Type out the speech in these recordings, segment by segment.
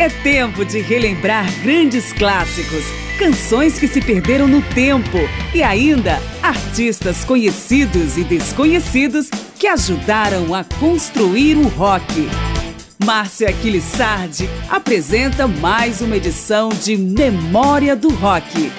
É tempo de relembrar grandes clássicos, canções que se perderam no tempo e ainda artistas conhecidos e desconhecidos que ajudaram a construir o rock. Márcia Aquilissardi apresenta mais uma edição de Memória do Rock.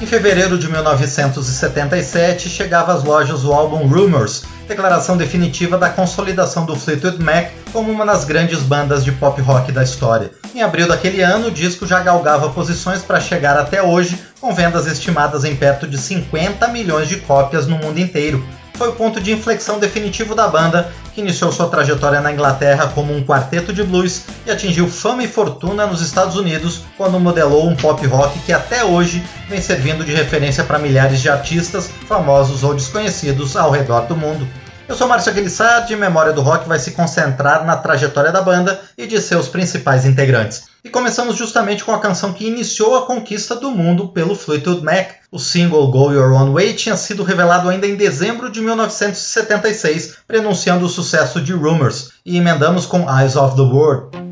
Em fevereiro de 1977, chegava às lojas o álbum Rumors, declaração definitiva da consolidação do Fleetwood Mac como uma das grandes bandas de pop rock da história. Em abril daquele ano, o disco já galgava posições para chegar até hoje, com vendas estimadas em perto de 50 milhões de cópias no mundo inteiro. Foi o ponto de inflexão definitivo da banda, que iniciou sua trajetória na Inglaterra como um quarteto de blues e atingiu fama e fortuna nos Estados Unidos quando modelou um pop rock que até hoje vem servindo de referência para milhares de artistas, famosos ou desconhecidos ao redor do mundo. Eu sou Márcio Aquilissard e Memória do Rock vai se concentrar na trajetória da banda e de seus principais integrantes. E começamos justamente com a canção que iniciou a conquista do mundo pelo Fleetwood Mac. O single Go Your Own Way tinha sido revelado ainda em dezembro de 1976, prenunciando o sucesso de Rumors, e emendamos com Eyes of the World.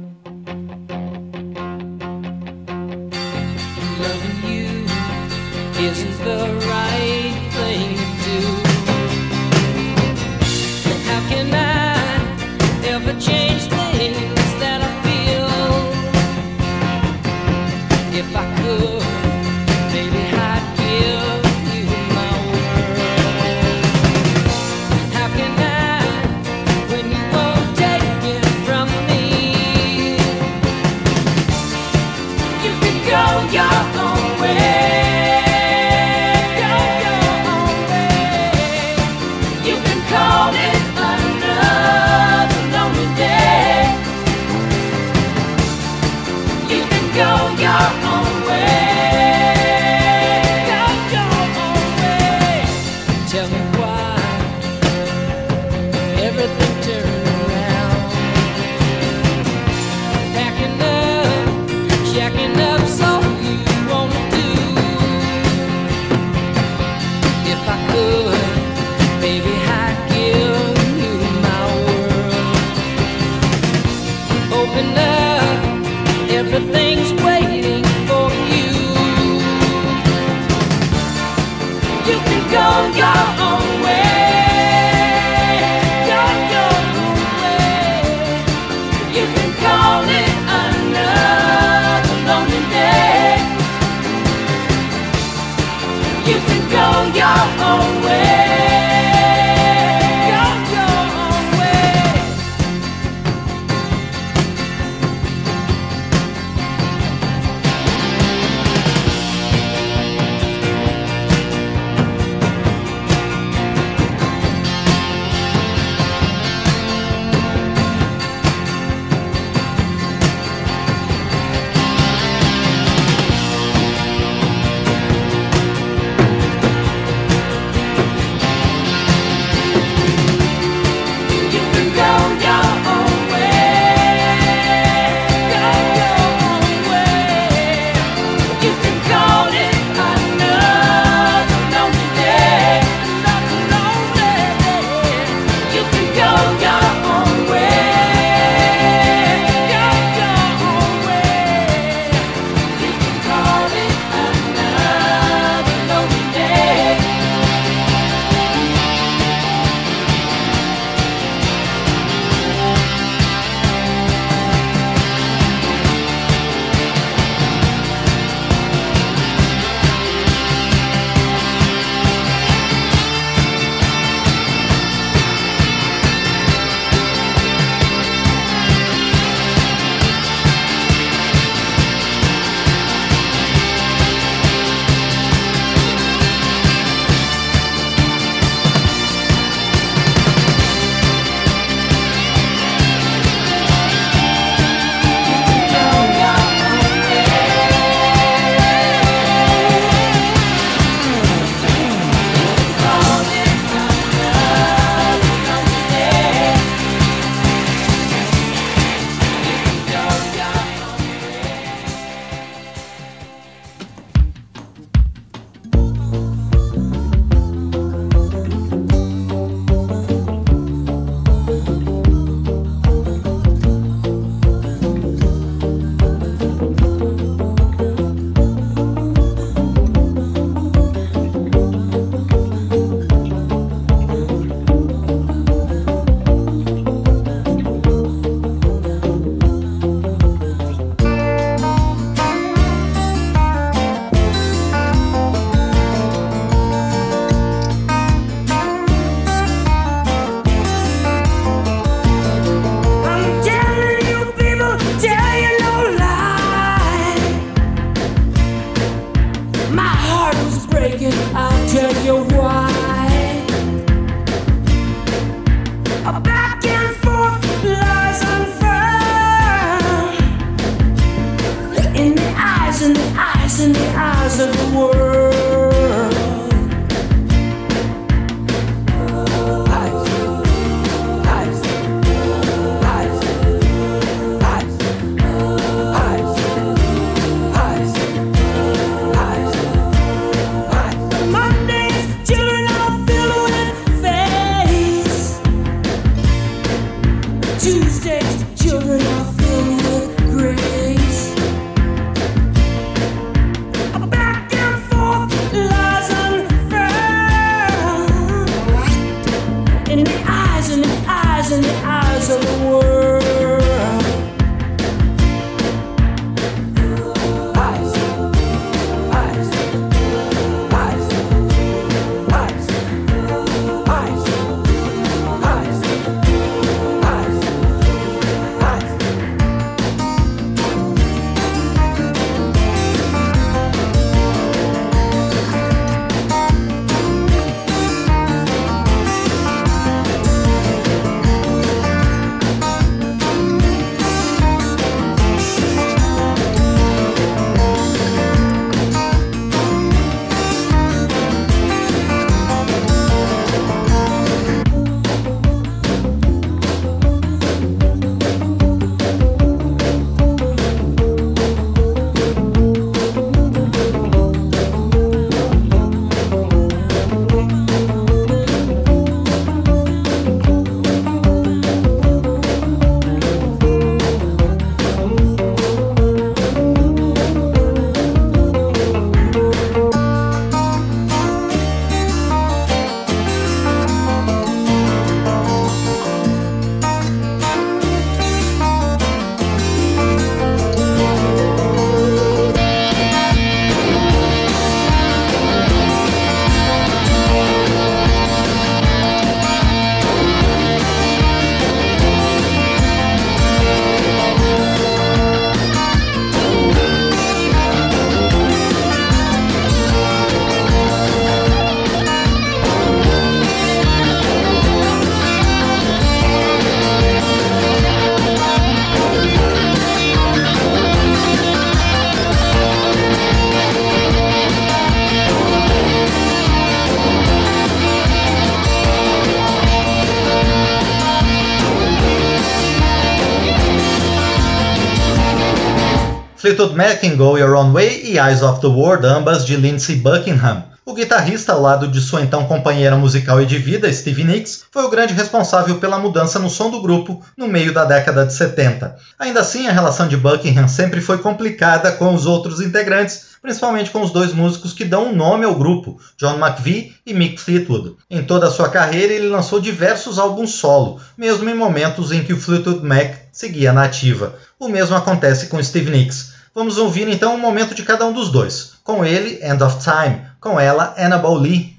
Fleetwood Mac em Go Your Own Way e Eyes of the World, ambas de Lindsey Buckingham. O guitarrista, ao lado de sua então companheira musical e de vida, Stevie Nicks, foi o grande responsável pela mudança no som do grupo no meio da década de 70. Ainda assim, a relação de Buckingham sempre foi complicada com os outros integrantes, principalmente com os dois músicos que dão o um nome ao grupo, John McVie e Mick Fleetwood. Em toda a sua carreira, ele lançou diversos álbuns solo, mesmo em momentos em que o Fleetwood Mac seguia na ativa. O mesmo acontece com Steve Nicks. Vamos ouvir então um momento de cada um dos dois. Com ele, End of Time. Com ela, Annabelle Lee.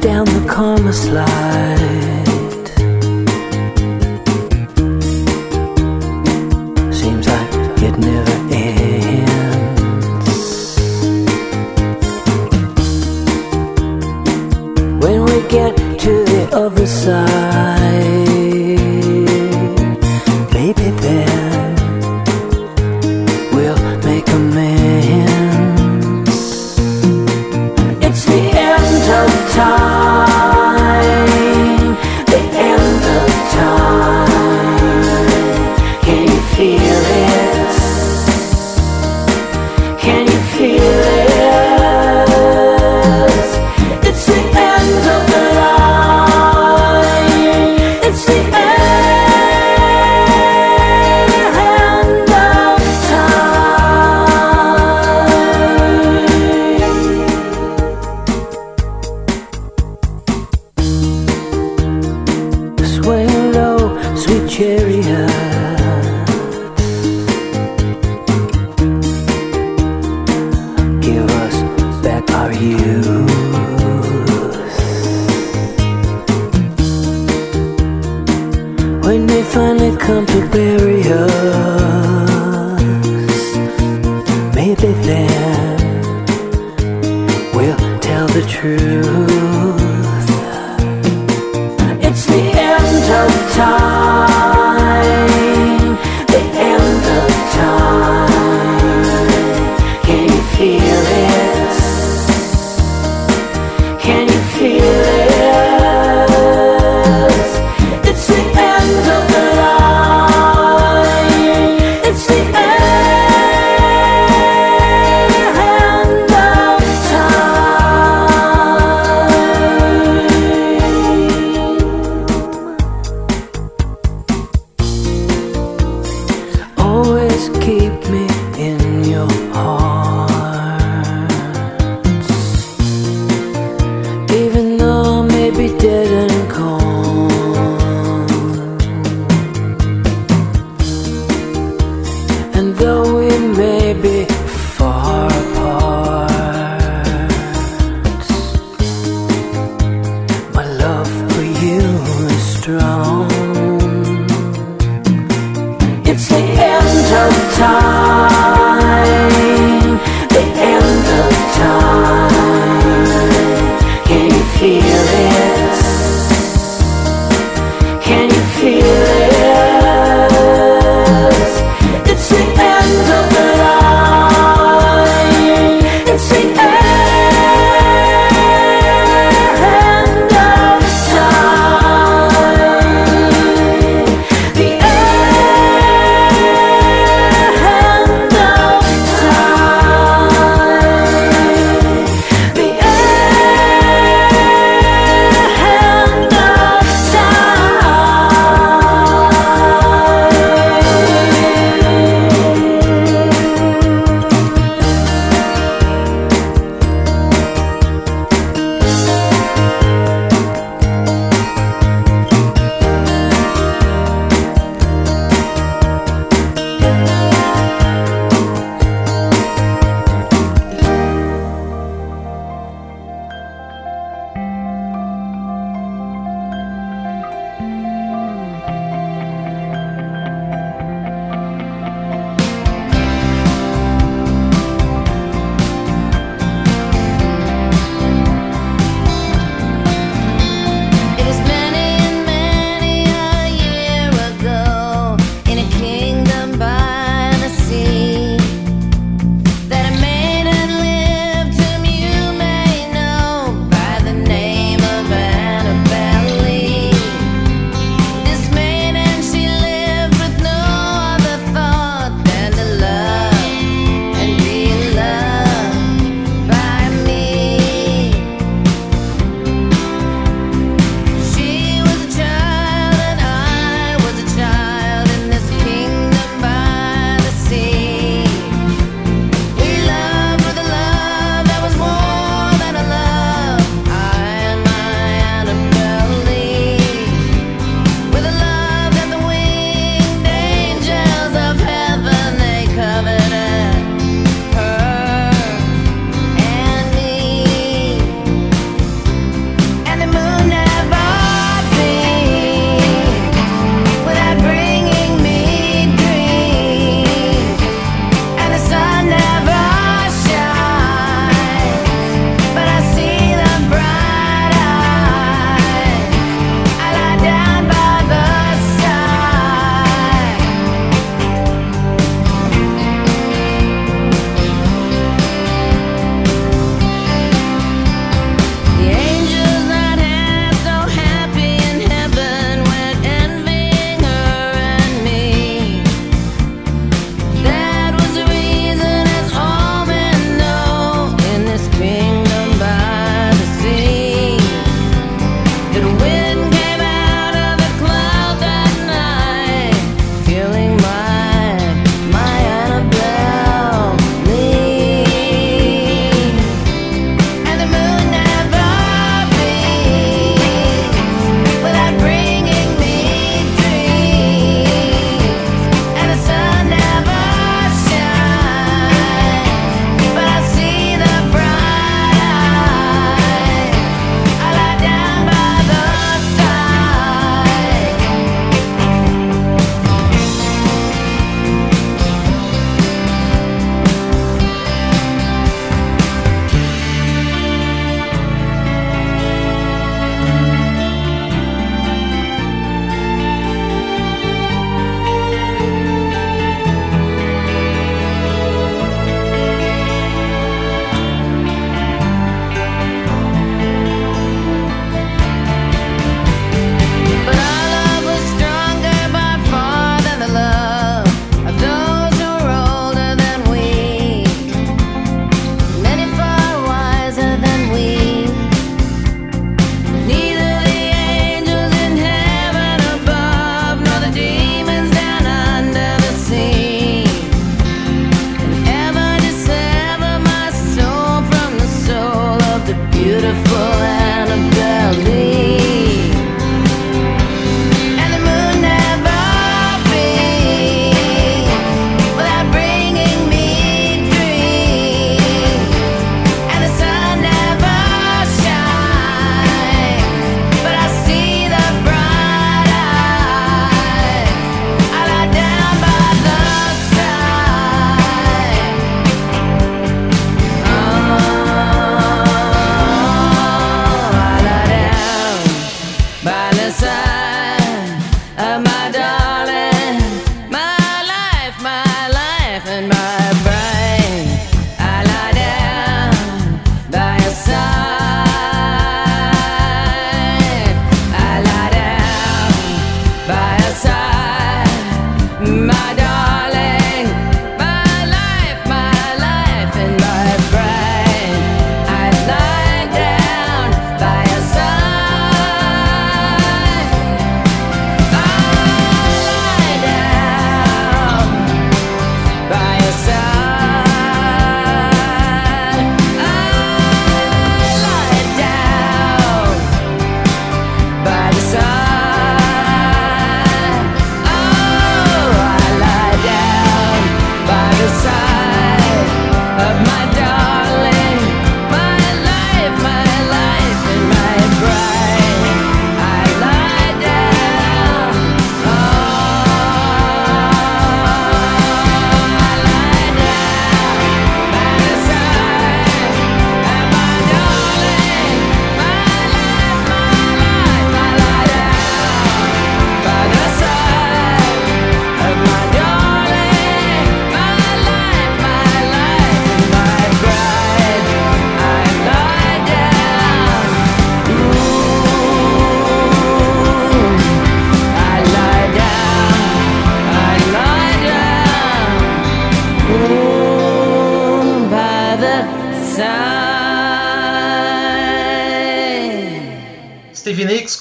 Down the slide. when they finally come to bury us. Maybe then we'll tell the truth. It's the end of time.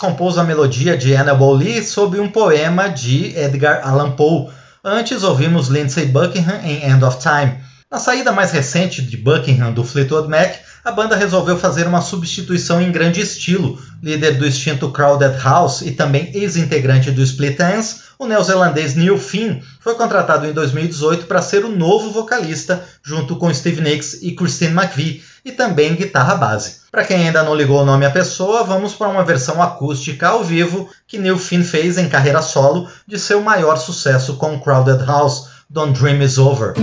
Compôs a melodia de Annabelle Lee sob um poema de Edgar Allan Poe. Antes ouvimos Lindsey Buckingham em End of Time. Na saída mais recente de Buckingham do Fleetwood Mac, a banda resolveu fazer uma substituição em grande estilo. Líder do extinto Crowded House e também ex-integrante do Split Ends, o neozelandês Neil Finn foi contratado em 2018 para ser o novo vocalista, junto com Steve Nicks e Christine McVie, e também guitarra base. Para quem ainda não ligou o nome à pessoa, vamos para uma versão acústica ao vivo que Neil Finn fez em carreira solo de seu maior sucesso com Crowded House, Don't Dream Is Over.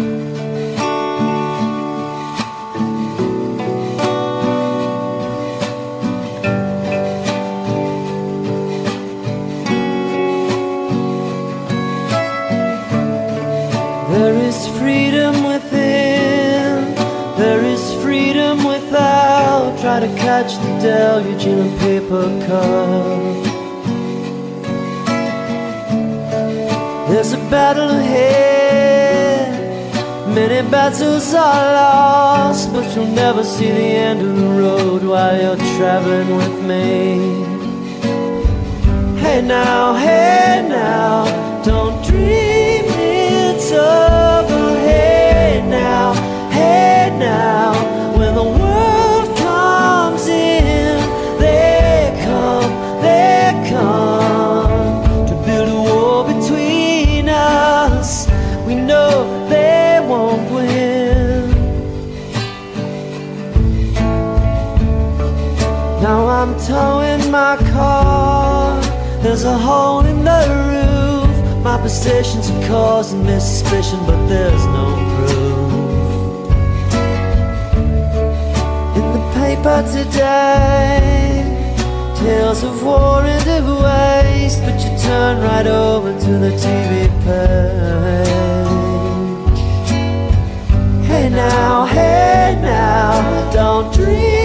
To catch the deluge in a paper cup. There's a battle ahead. Many battles are lost, but you'll never see the end of the road while you're traveling with me. Hey now, hey now, don't dream towing my car. There's a hole in the roof. My positions are causing me suspicion, but there's no proof. In the paper today tales of war and of waste, but you turn right over to the TV page. Hey now, hey now, don't dream.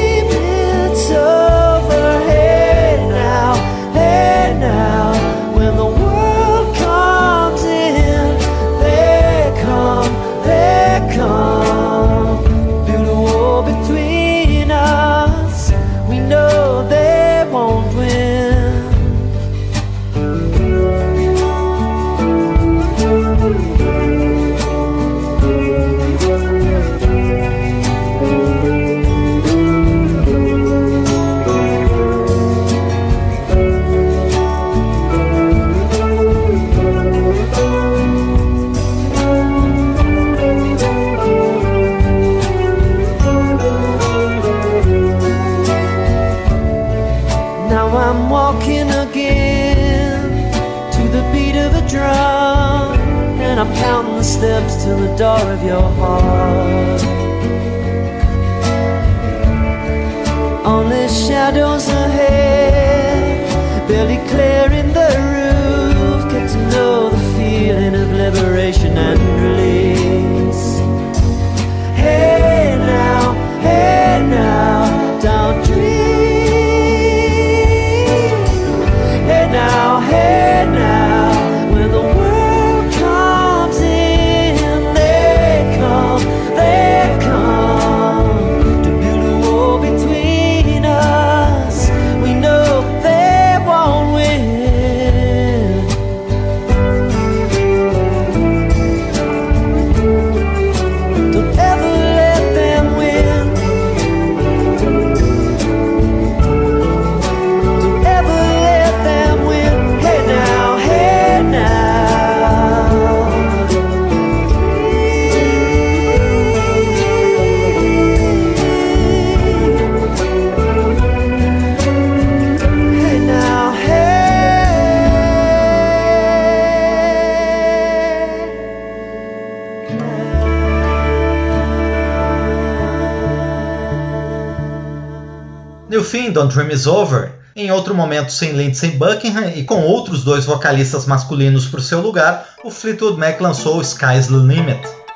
Hey now, hey now, door of your heart. Don't Dream Is Over, em outro momento sem Lindsey Buckingham e com outros dois vocalistas masculinos por seu lugar, o Fleetwood Mac lançou Sky's the Limit.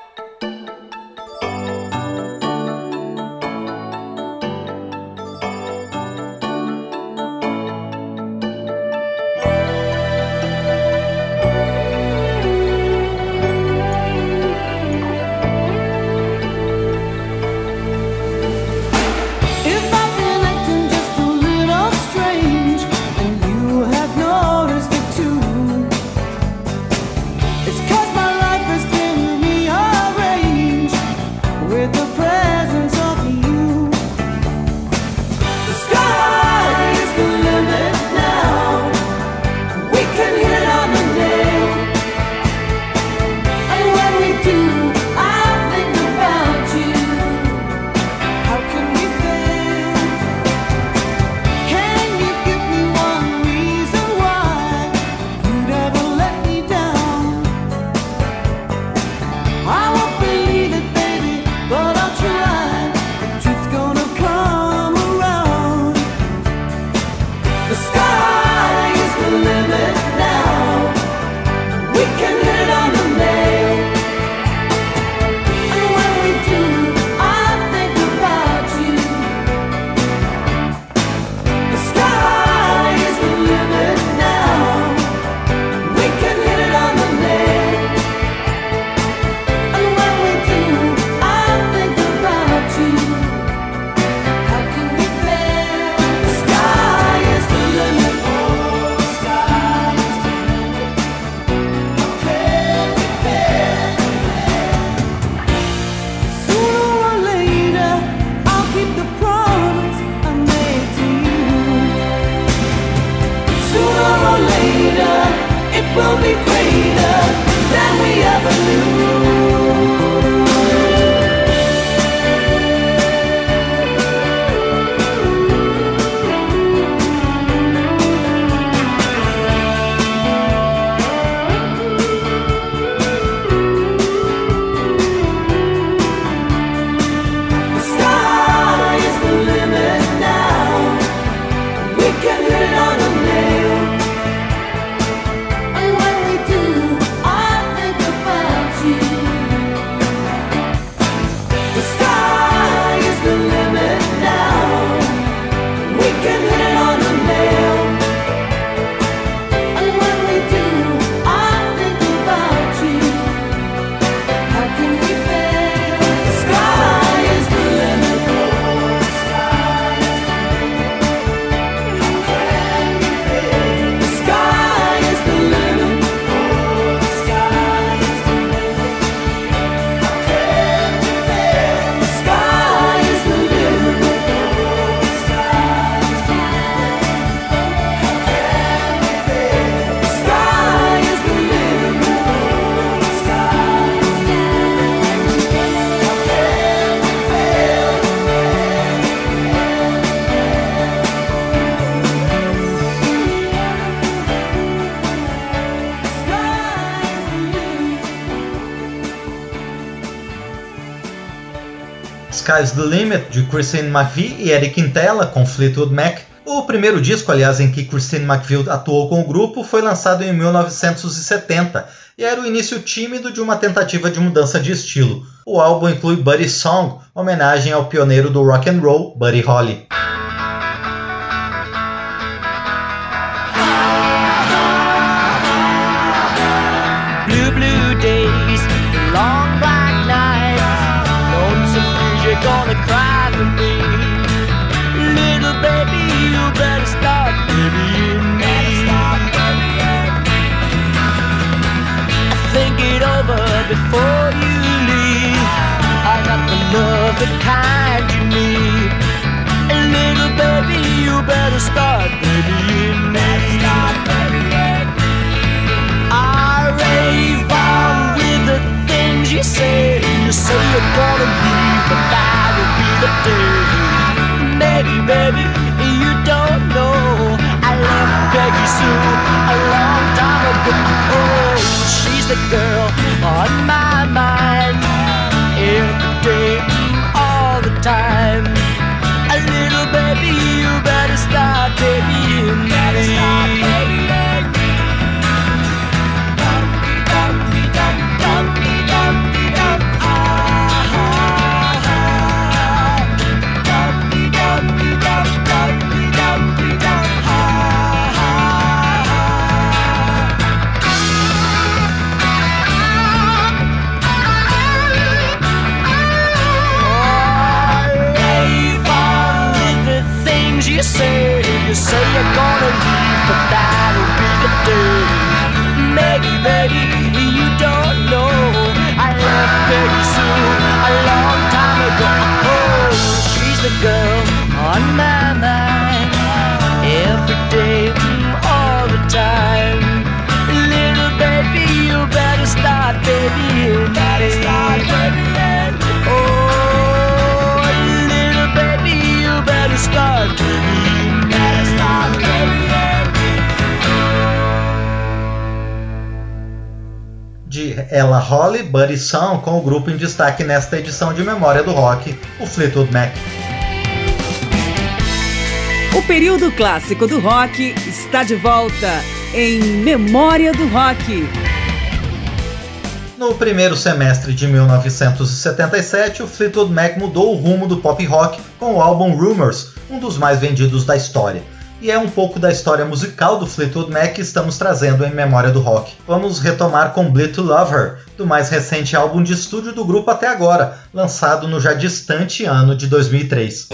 Sky's the Limit, de Christine McVie e Eric Quintela, com Fleetwood Mac. O primeiro disco, aliás, em que Christine McVie atuou com o grupo foi lançado em 1970 e era o início tímido de uma tentativa de mudança de estilo. O álbum inclui Buddy Song, homenagem ao pioneiro do rock and roll, Buddy Holly. For me. Little baby, you better babying me. Think it over before you leave. I got the love, the kind you need. Little baby, you better start babying me. I rave on with the things you say. You say you're gonna leave, but will be baby, you don't know. I Peggy Sue a long time ago. Oh, she's the girl on my mind. Every day, all the time. A little baby, you better start babying Song, com o grupo em destaque nesta edição de Memória do Rock, o Fleetwood Mac. O período clássico do rock está de volta em Memória do Rock. No primeiro semestre de 1977, o Fleetwood Mac mudou o rumo do pop rock com o álbum Rumors, um dos mais vendidos da história. E é um pouco da história musical do Fleetwood Mac que estamos trazendo em Memória do Rock. Vamos retomar com Bleed to Love Her, do mais recente álbum de estúdio do grupo até agora, lançado no já distante ano de 2003.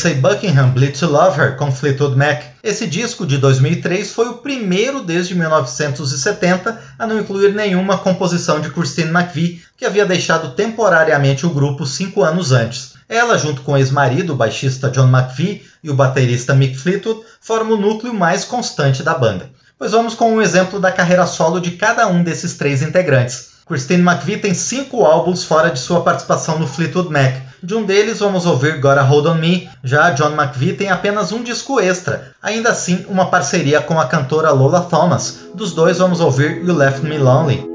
Lindsey Buckingham, Bleed to Love Her, com Fleetwood Mac. Esse disco de 2003 foi o primeiro desde 1970 a não incluir nenhuma composição de Christine McVie, que havia deixado temporariamente o grupo cinco anos antes. Ela, junto com o ex-marido, o baixista John McVie, e o baterista Mick Fleetwood, formam o núcleo mais constante da banda. Pois vamos com um exemplo da carreira solo de cada um desses três integrantes. Christine McVie tem cinco álbuns fora de sua participação no Fleetwood Mac. De um deles vamos ouvir Gotta Hold On Me, já John McVie tem apenas um disco extra, ainda assim uma parceria com a cantora Lola Thomas. Dos dois vamos ouvir You Left Me Lonely.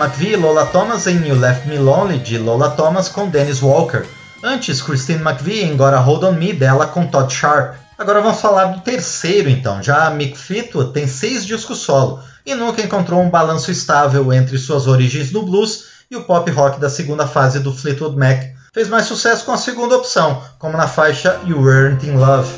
McVie Lola Thomas em You Left Me Lonely, de Lola Thomas com Dennis Walker. Antes, Christine McVie em Gotta Hold On Me, dela com Todd Sharp. Agora vamos falar do terceiro então. Já Mick Fleetwood tem seis discos solo e nunca encontrou um balanço estável entre suas origens no blues e o pop rock da segunda fase do Fleetwood Mac. Fez mais sucesso com a segunda opção, como na faixa You Weren't In Love.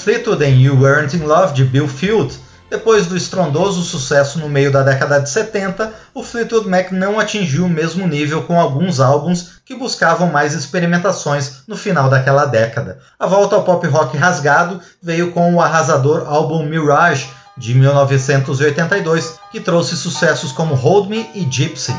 Fleetwood em You Weren't in Love de Bill Field. Depois do estrondoso sucesso no meio da década de 70, o Fleetwood Mac não atingiu o mesmo nível com alguns álbuns que buscavam mais experimentações no final daquela década. A volta ao pop rock rasgado veio com o arrasador álbum Mirage de 1982, que trouxe sucessos como Hold Me e Gypsy.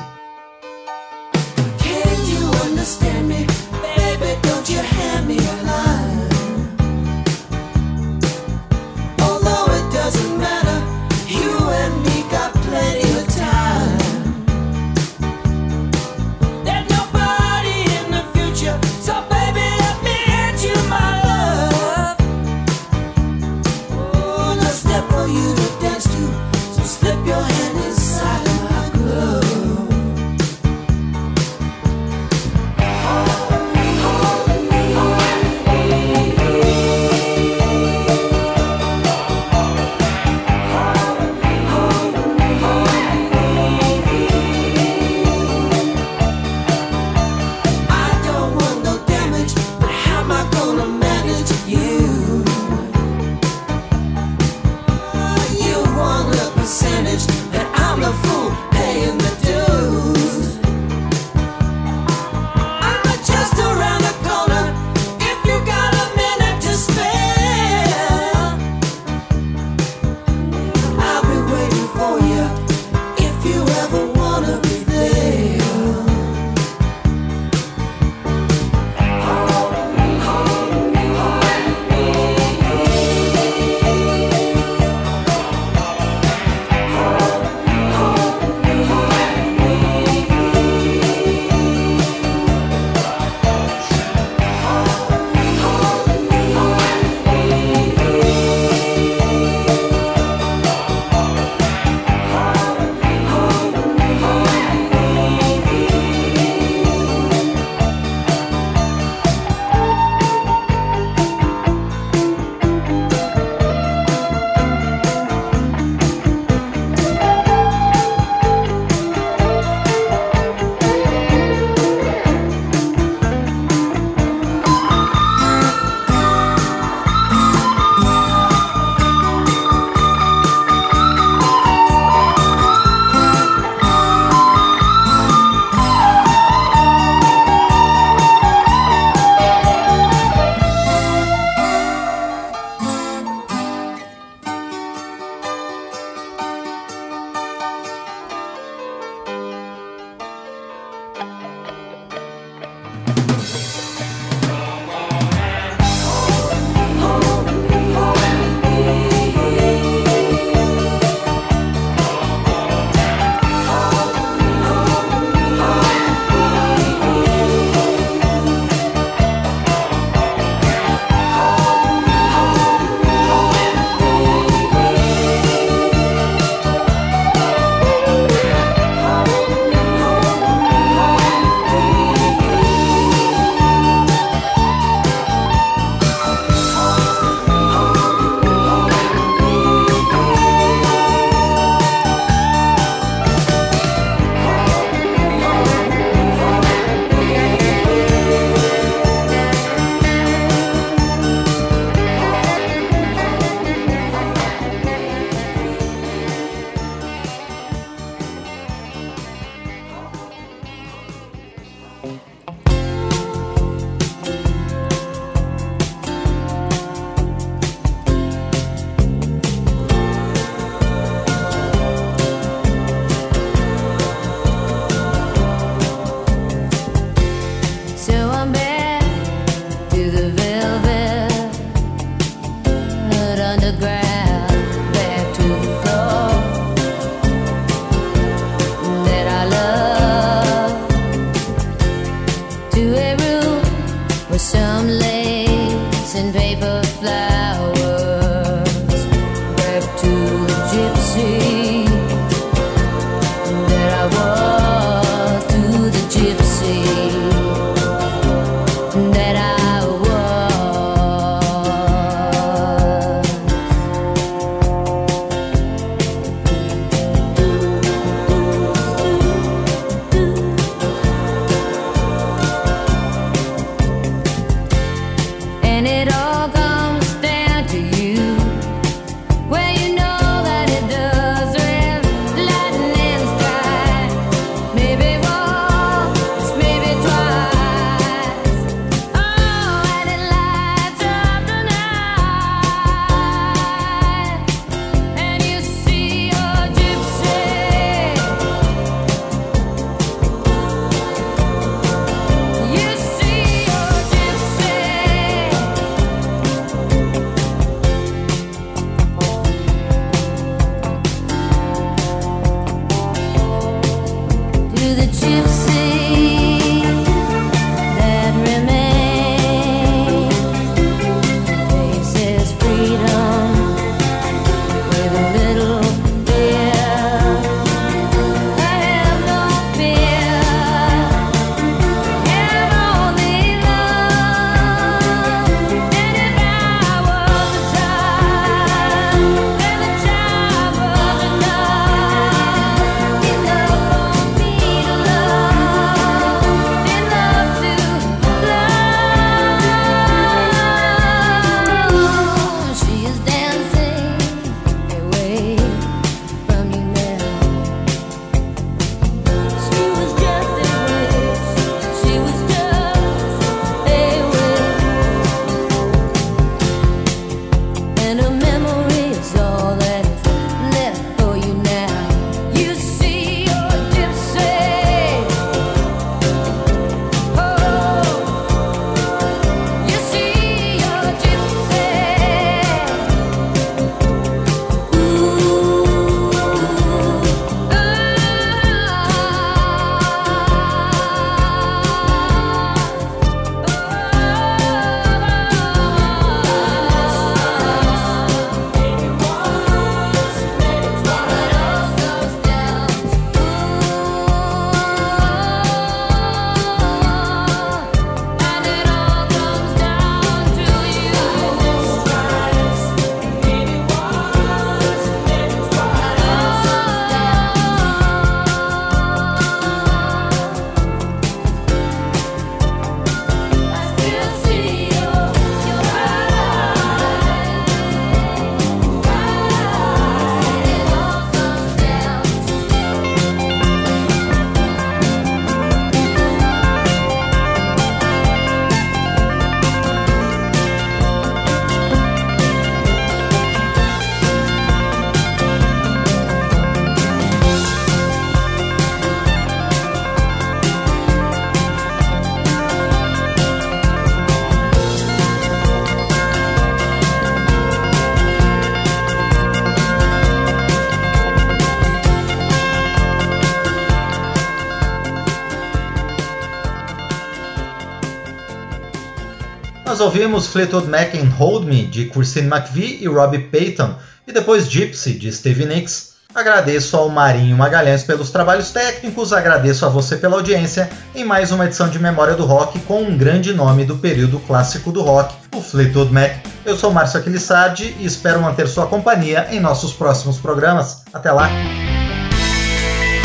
Ouvimos Fleetwood Mac em Hold Me, de Christine McVie e Robbie Payton, e depois Gypsy, de Stevie Nicks. Agradeço ao Marinho Magalhães pelos trabalhos técnicos, agradeço a você pela audiência em mais uma edição de Memória do Rock com um grande nome do período clássico do rock, o Fleetwood Mac. Eu sou Márcio Aquilissardi e espero manter sua companhia em nossos próximos programas. Até lá!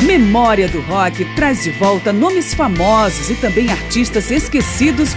Memória do Rock traz de volta nomes famosos e também artistas esquecidos